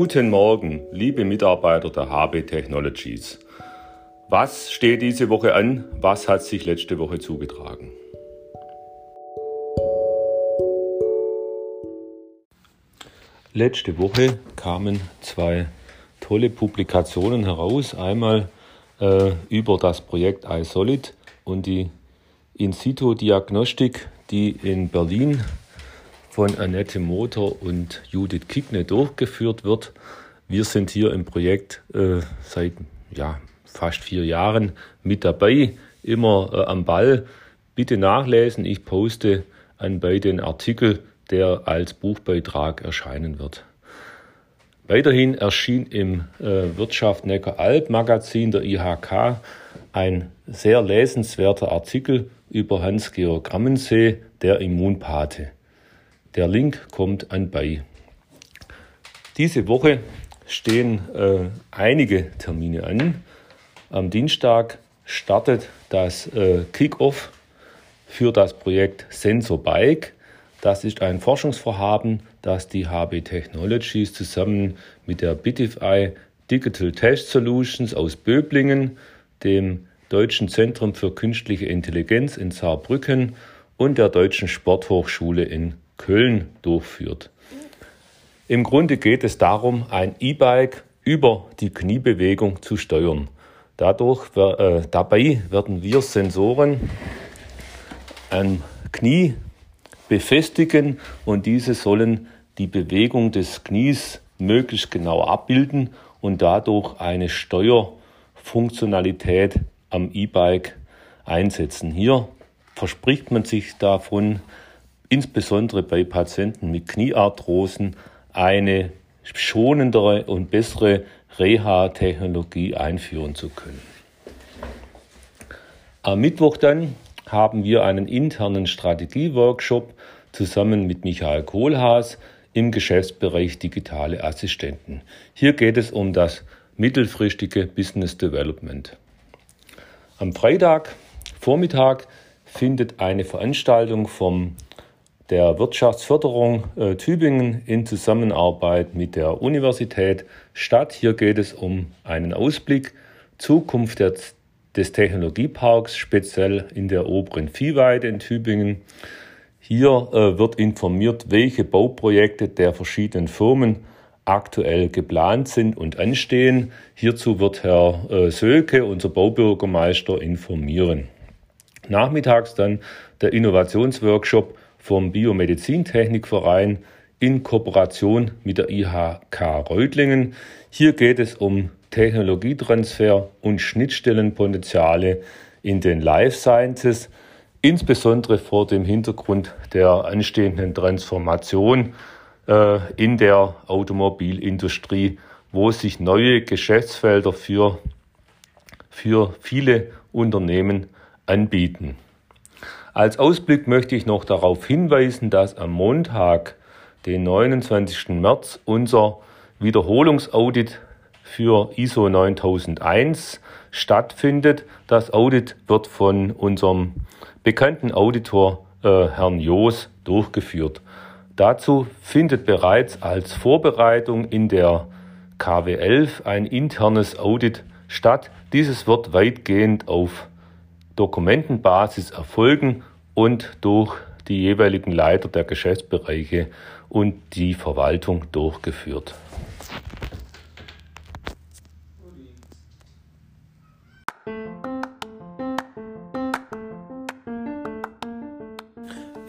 Guten Morgen, liebe Mitarbeiter der HB Technologies. Was steht diese Woche an? Was hat sich letzte Woche zugetragen? Letzte Woche kamen zwei tolle Publikationen heraus. Einmal äh, über das Projekt iSolid und die In-situ-Diagnostik, die in Berlin von Annette Motor und Judith Kickne durchgeführt wird. Wir sind hier im Projekt äh, seit ja, fast vier Jahren mit dabei, immer äh, am Ball. Bitte nachlesen, ich poste an beiden Artikel, der als Buchbeitrag erscheinen wird. Weiterhin erschien im äh, Wirtschaft Neckar-Alb Magazin der IHK ein sehr lesenswerter Artikel über Hans-Georg Ammensee, der Immunpate. Der Link kommt anbei. Diese Woche stehen äh, einige Termine an. Am Dienstag startet das äh, Kick-Off für das Projekt Sensor Bike. Das ist ein Forschungsvorhaben, das die HB Technologies zusammen mit der Bitify Digital Test Solutions aus Böblingen, dem Deutschen Zentrum für Künstliche Intelligenz in Saarbrücken und der Deutschen Sporthochschule in Köln durchführt. Im Grunde geht es darum, ein E-Bike über die Kniebewegung zu steuern. Dadurch, äh, dabei werden wir Sensoren am Knie befestigen und diese sollen die Bewegung des Knies möglichst genau abbilden und dadurch eine Steuerfunktionalität am E-Bike einsetzen. Hier verspricht man sich davon, insbesondere bei Patienten mit Kniearthrosen eine schonendere und bessere Reha-Technologie einführen zu können. Am Mittwoch dann haben wir einen internen Strategie-Workshop zusammen mit Michael Kohlhaas im Geschäftsbereich digitale Assistenten. Hier geht es um das mittelfristige Business Development. Am Freitag Vormittag findet eine Veranstaltung vom der Wirtschaftsförderung äh, Tübingen in Zusammenarbeit mit der Universität statt. Hier geht es um einen Ausblick Zukunft der, des Technologieparks, speziell in der oberen Viehweide in Tübingen. Hier äh, wird informiert, welche Bauprojekte der verschiedenen Firmen aktuell geplant sind und anstehen. Hierzu wird Herr äh, Sölke, unser Baubürgermeister, informieren. Nachmittags dann der Innovationsworkshop vom Biomedizintechnikverein in Kooperation mit der IHK Reutlingen. Hier geht es um Technologietransfer und Schnittstellenpotenziale in den Life Sciences, insbesondere vor dem Hintergrund der anstehenden Transformation äh, in der Automobilindustrie, wo sich neue Geschäftsfelder für, für viele Unternehmen anbieten. Als Ausblick möchte ich noch darauf hinweisen, dass am Montag, den 29. März, unser Wiederholungsaudit für ISO 9001 stattfindet. Das Audit wird von unserem bekannten Auditor äh, Herrn Joos durchgeführt. Dazu findet bereits als Vorbereitung in der KW11 ein internes Audit statt. Dieses wird weitgehend auf Dokumentenbasis erfolgen und durch die jeweiligen Leiter der Geschäftsbereiche und die Verwaltung durchgeführt.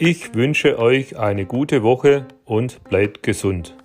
Ich wünsche euch eine gute Woche und bleibt gesund.